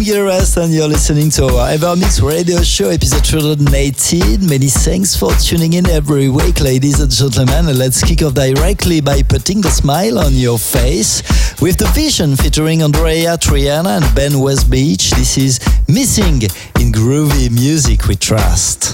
I'm and you're listening to our Evermix Radio Show, episode 218. Many thanks for tuning in every week, ladies and gentlemen. And let's kick off directly by putting the smile on your face with the Vision featuring Andreya Triana and Ben Westbeech. This is Missing in Groovy Music We Trust.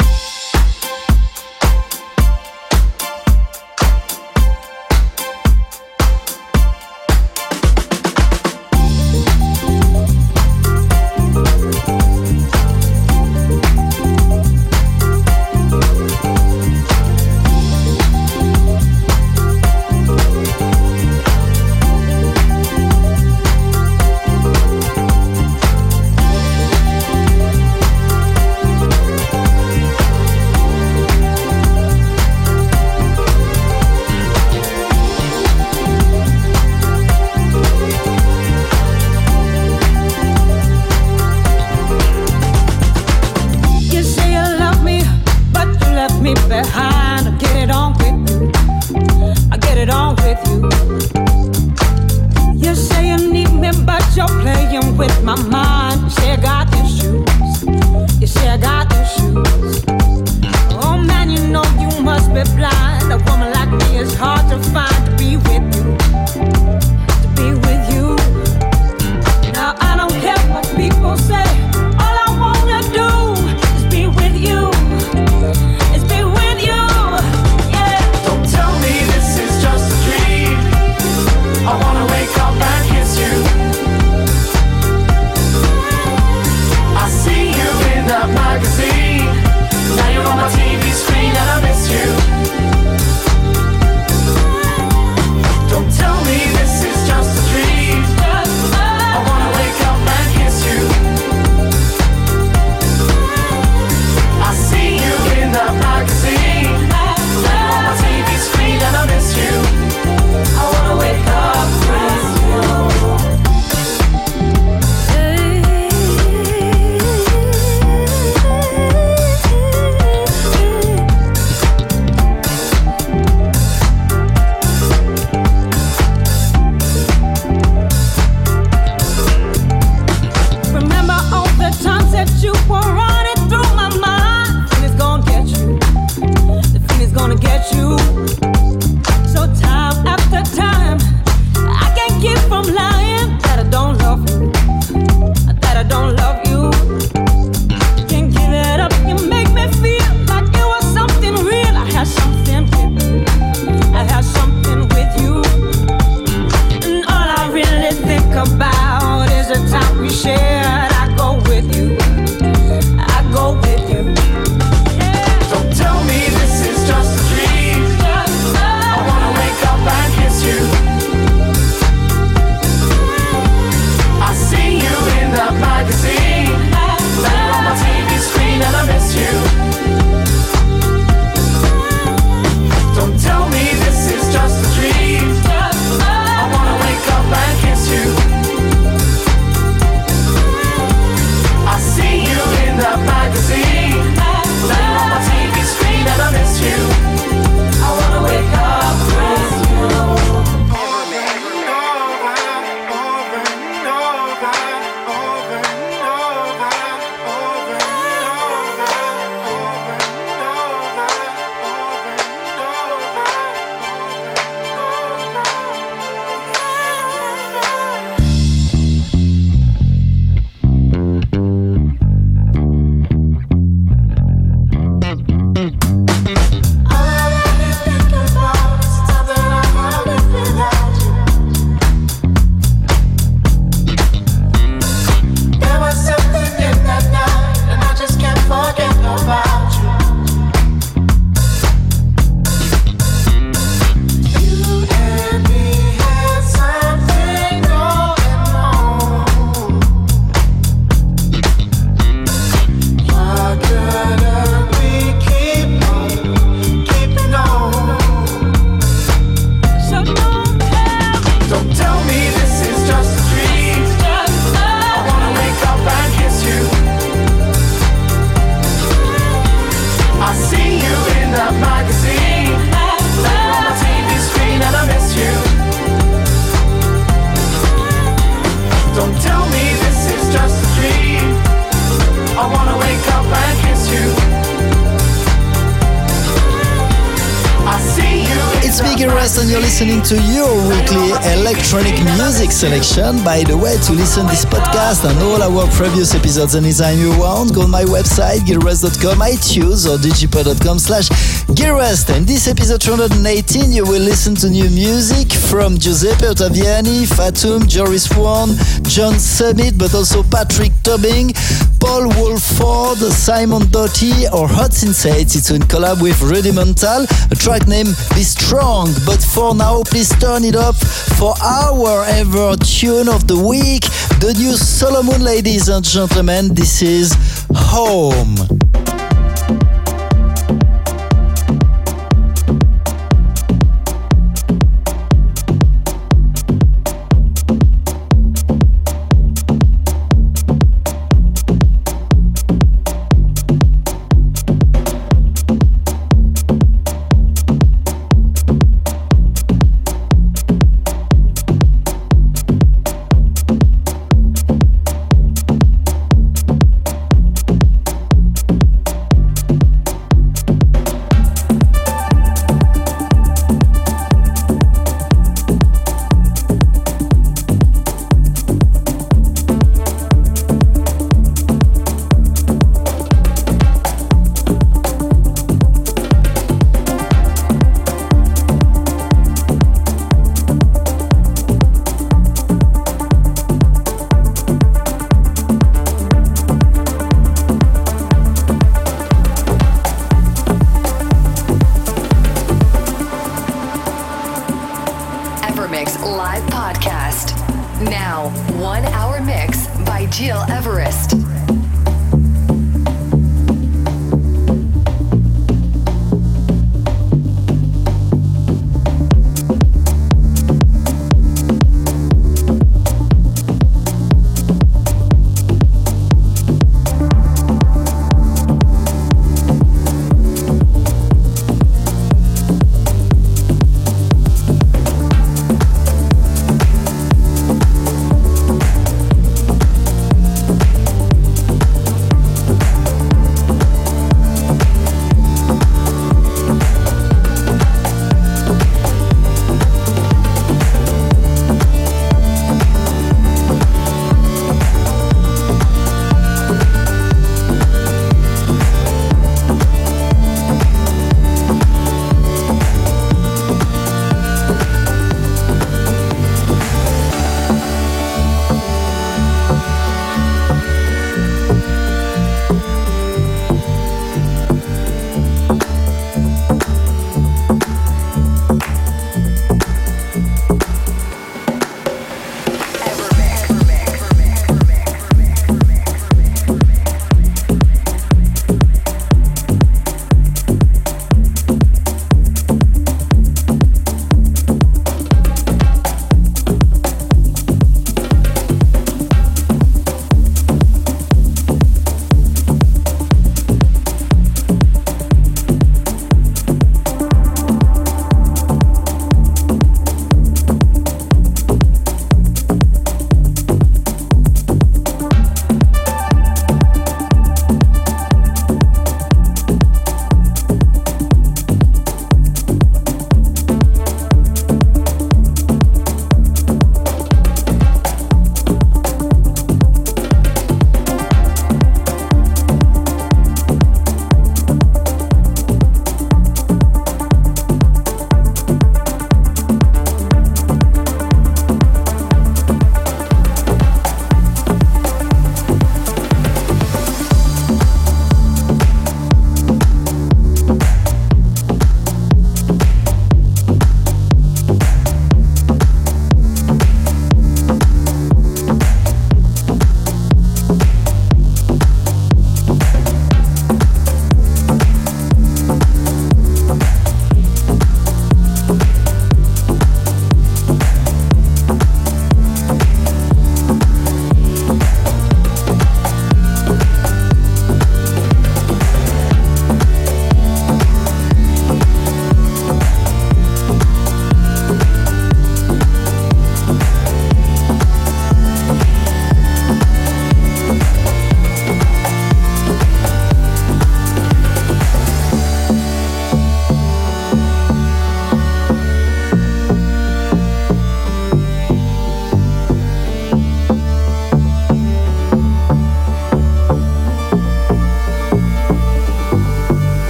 Everest and you're listening to your weekly electronic music selection. By the way, to listen this podcast and all our previous episodes anytime you want, go on my website, gileverest.com, iTunes or digipod.com slash gileverest. And this episode 218, you will listen to new music from Giuseppe Ottaviani, Fatum, Joris Voorn, John Summit, but also Patrick Topping, Paul Woolford, Simon Doty or Hot Sensate. It's in collab with Rudimental, a track named Be Strong. But for now, please turn it up for our ever tune of the week, the new Solomun, ladies and gentlemen. This is Home.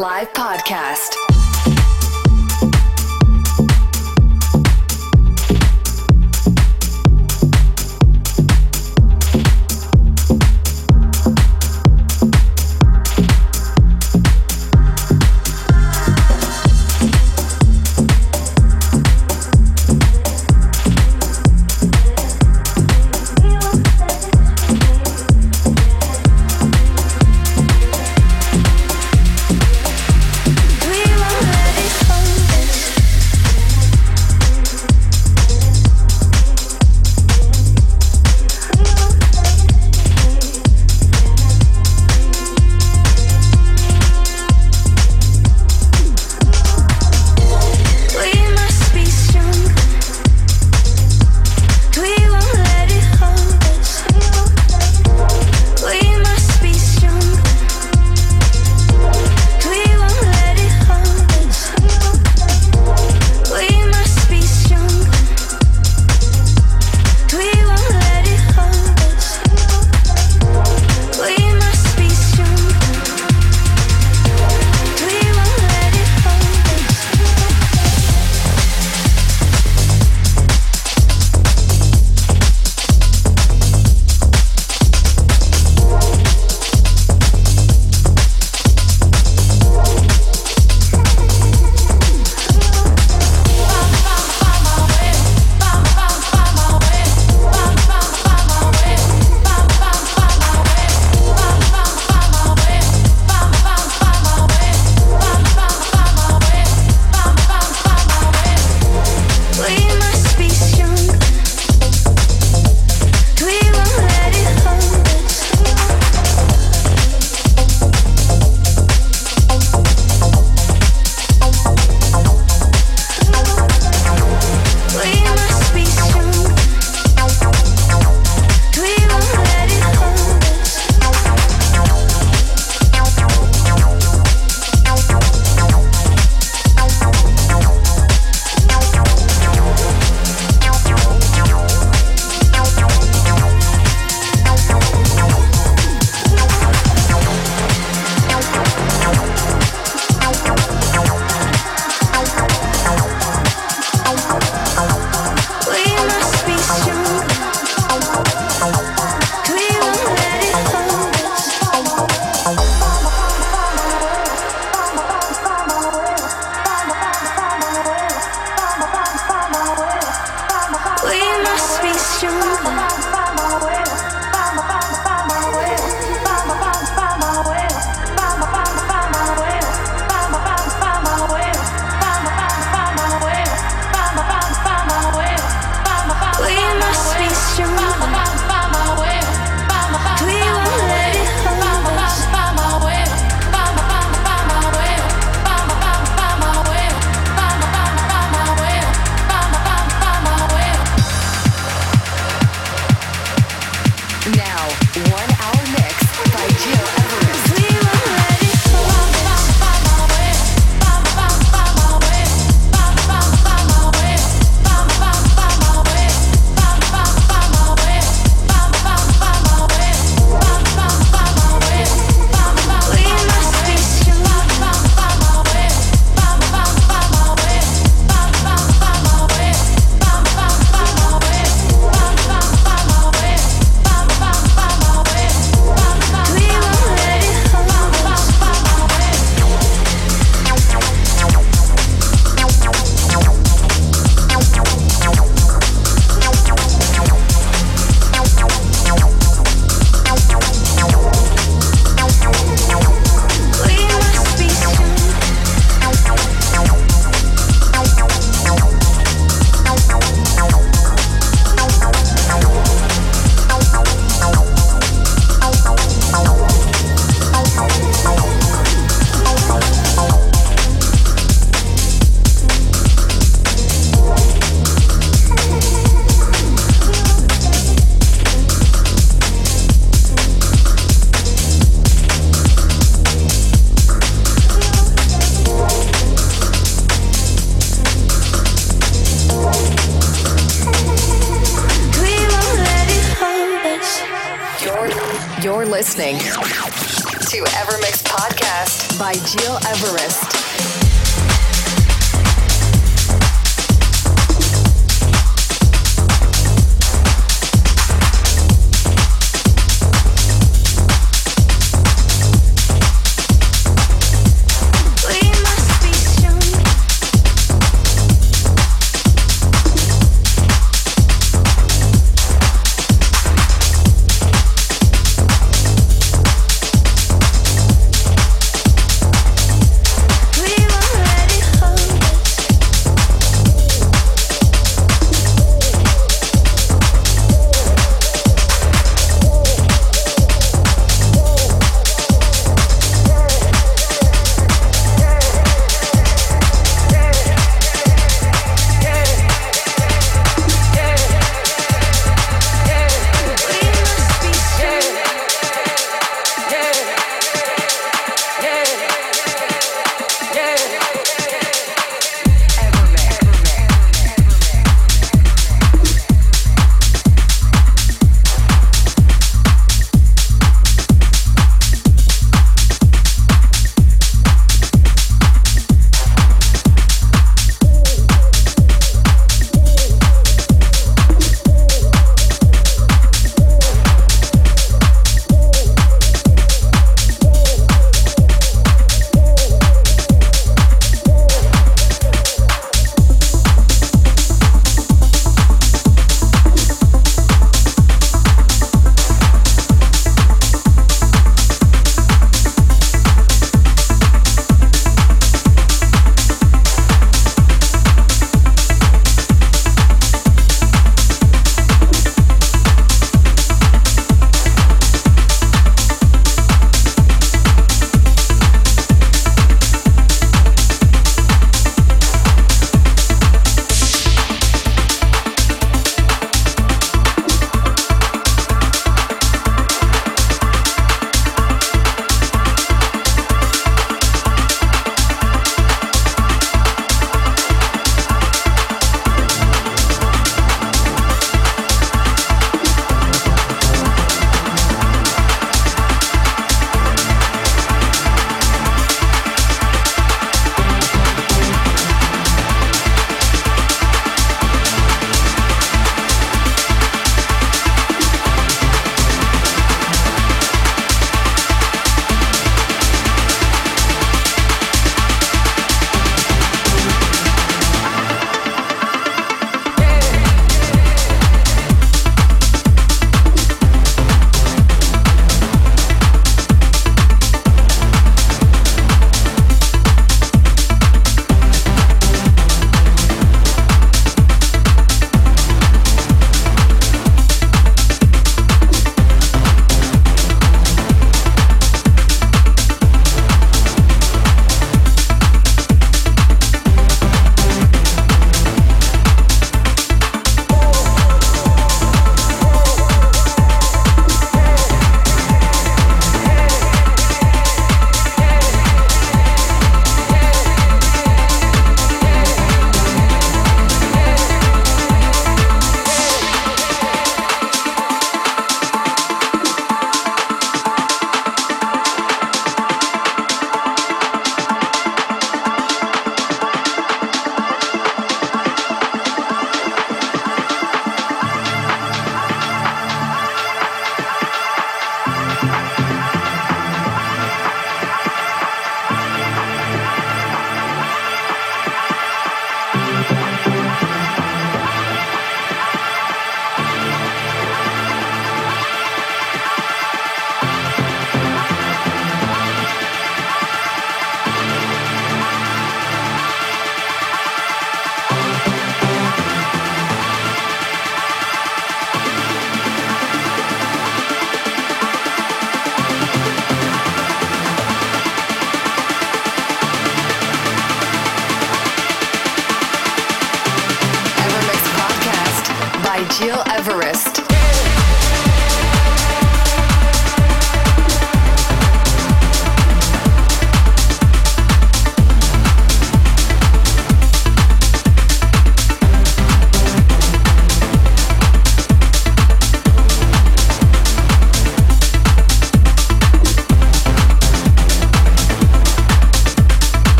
Live podcast.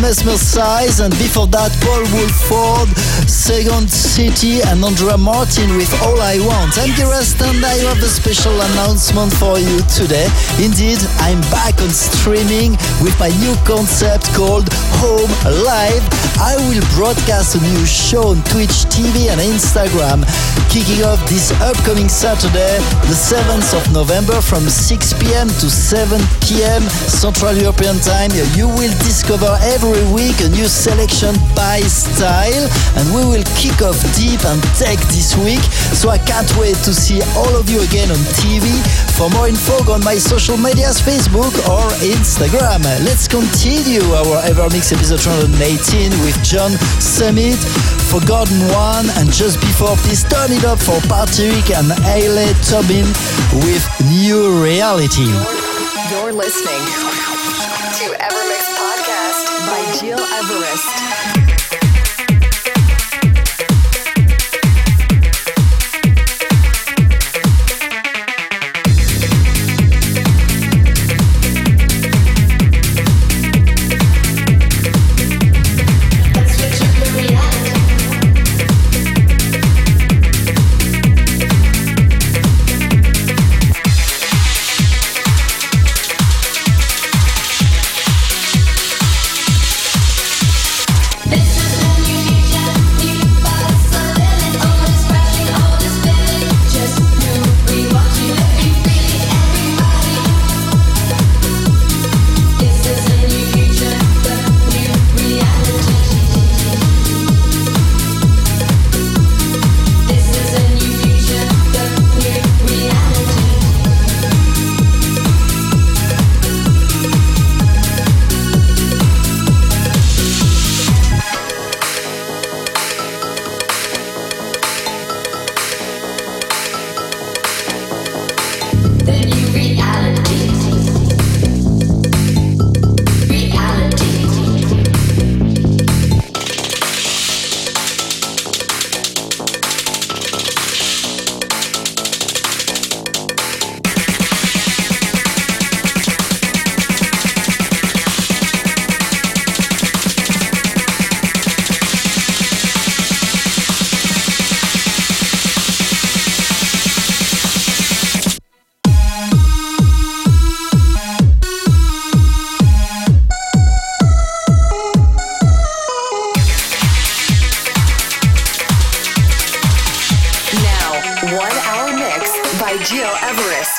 Mesmer Size, and before that, Paul Woolford, Second City, and Andrea Martin with All I Want. I'm Gerast and I have a special announcement for you today. Indeed, I'm back on streaming with my new concept called Home Live. I will broadcast a new show on Twitch TV and Instagram, kicking off this upcoming Saturday, the 7th of November from 6 p.m. to 7 p.m. Central European Time. You will discover every week a new selection by style, and we will kick off deep and tech this week. So I can't wait to see all of you again on TV. For more info, go on my social medias, Facebook or Instagram. Let's continue our Evermix episode 118 with John Summit, Forgotten One, and just before, please turn it up for Patrick and Aile Tobin with New Reality. You're listening to Evermix Podcast by Gil Everest. one hour mix by Gil Everest.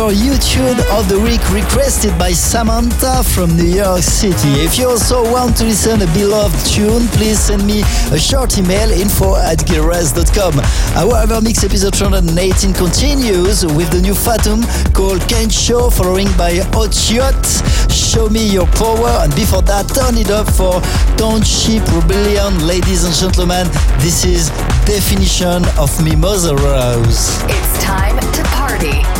Your ever YouTube of the week requested by Samantha from New York City. If you also want to listen a beloved tune, please send me a short email info at gilres.com. Our Evermix episode 218 continues with the new Fatum called Can't Show, following by Otiot, Show Me Your Power, and before that, turn it up for Township Rebellion. Ladies and gentlemen, this is definition of Mimosa Rose. It's time to party.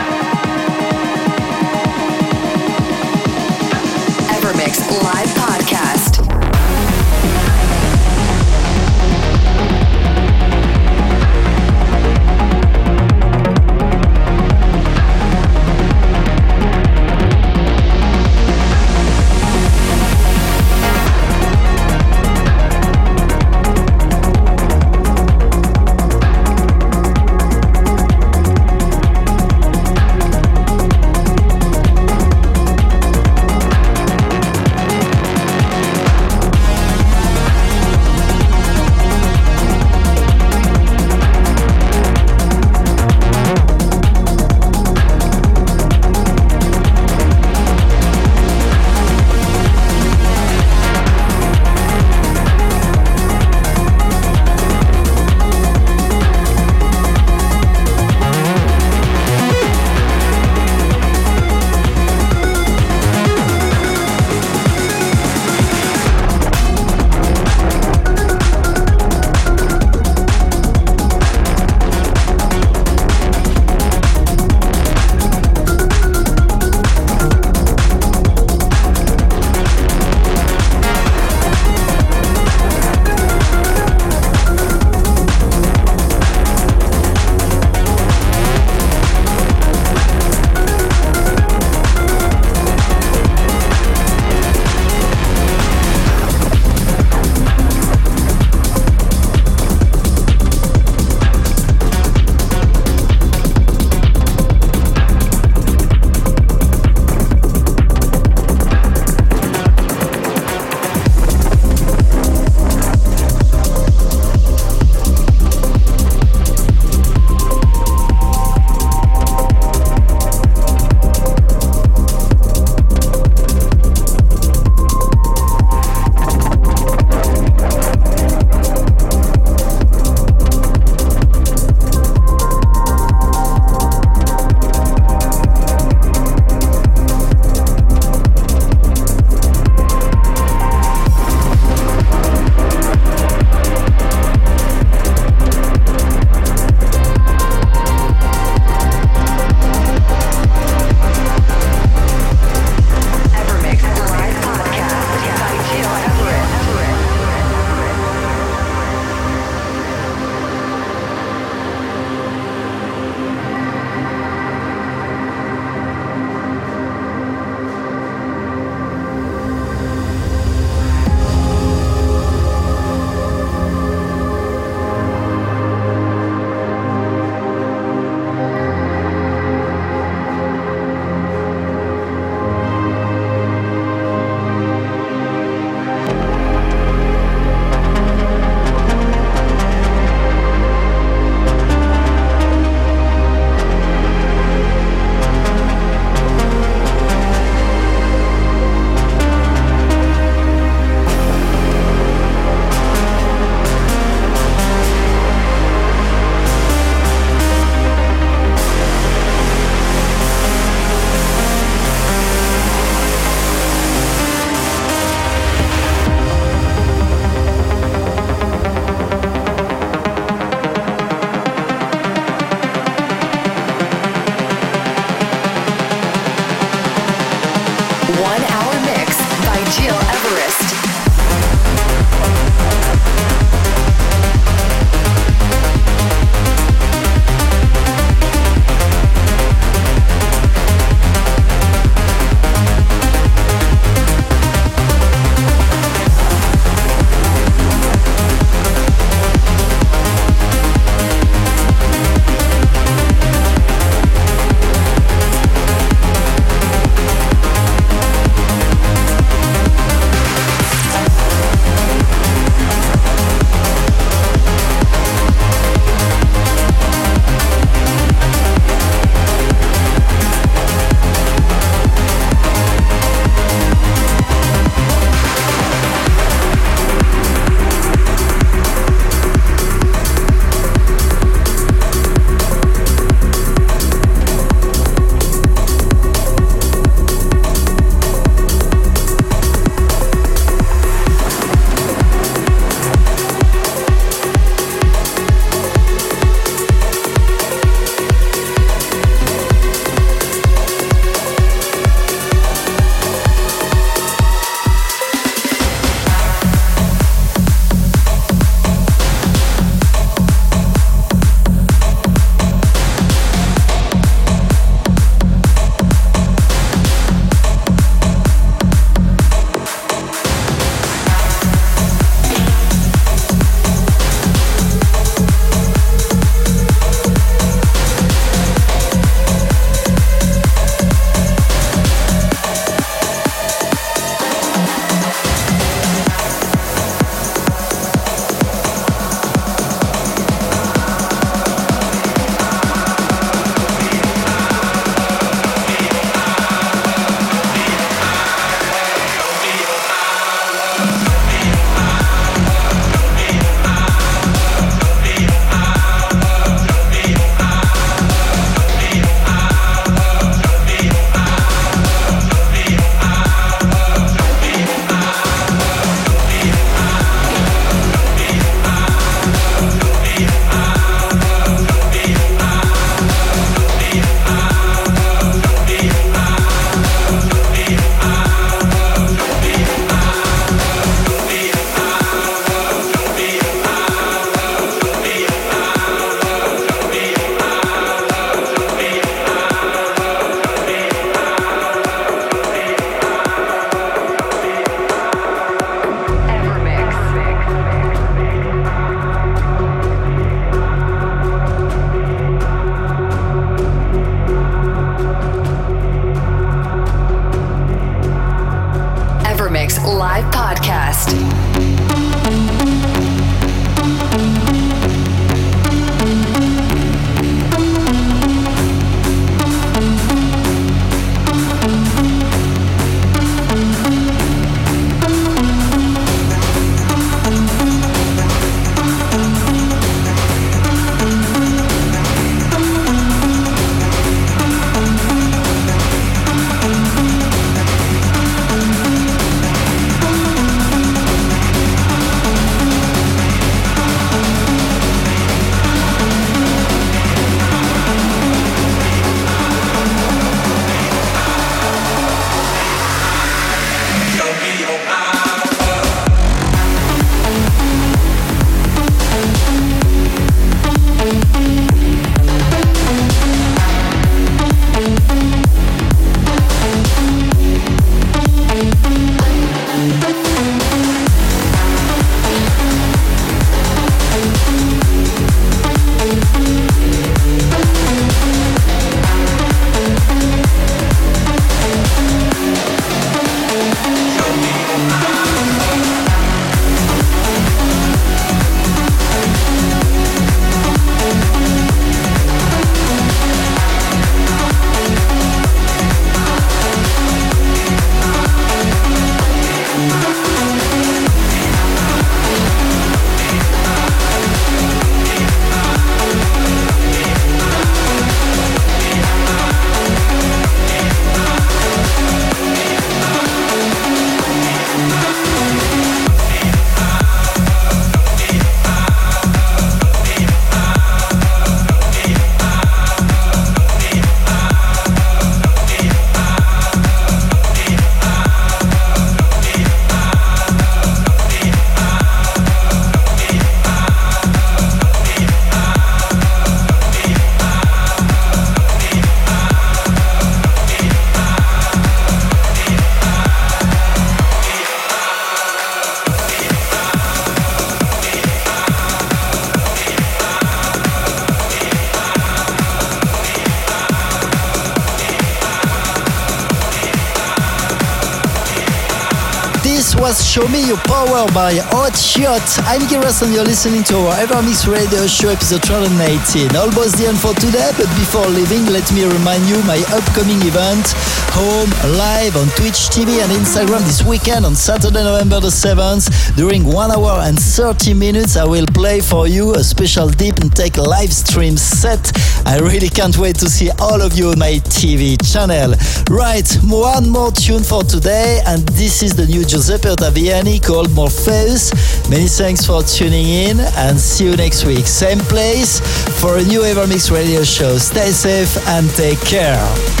Show Me Your Power by Hot Yacht. I'm Giras and you're listening to our Evermix Radio Show episode 218. Almost the end for today, but before leaving, let me remind you my upcoming event, Home Live on Twitch TV and Instagram this weekend on Saturday, November the 7th. During 1 hour and 30 minutes, I will play for you a special deep and tech live stream set. I really can't wait to see all of you on my TV channel. Right, one more tune for today, and this is the new Giuseppe Ottaviani called Morpheus. Many thanks for tuning in, and see you next week. Same place for a new Evermix radio show. Stay safe and take care.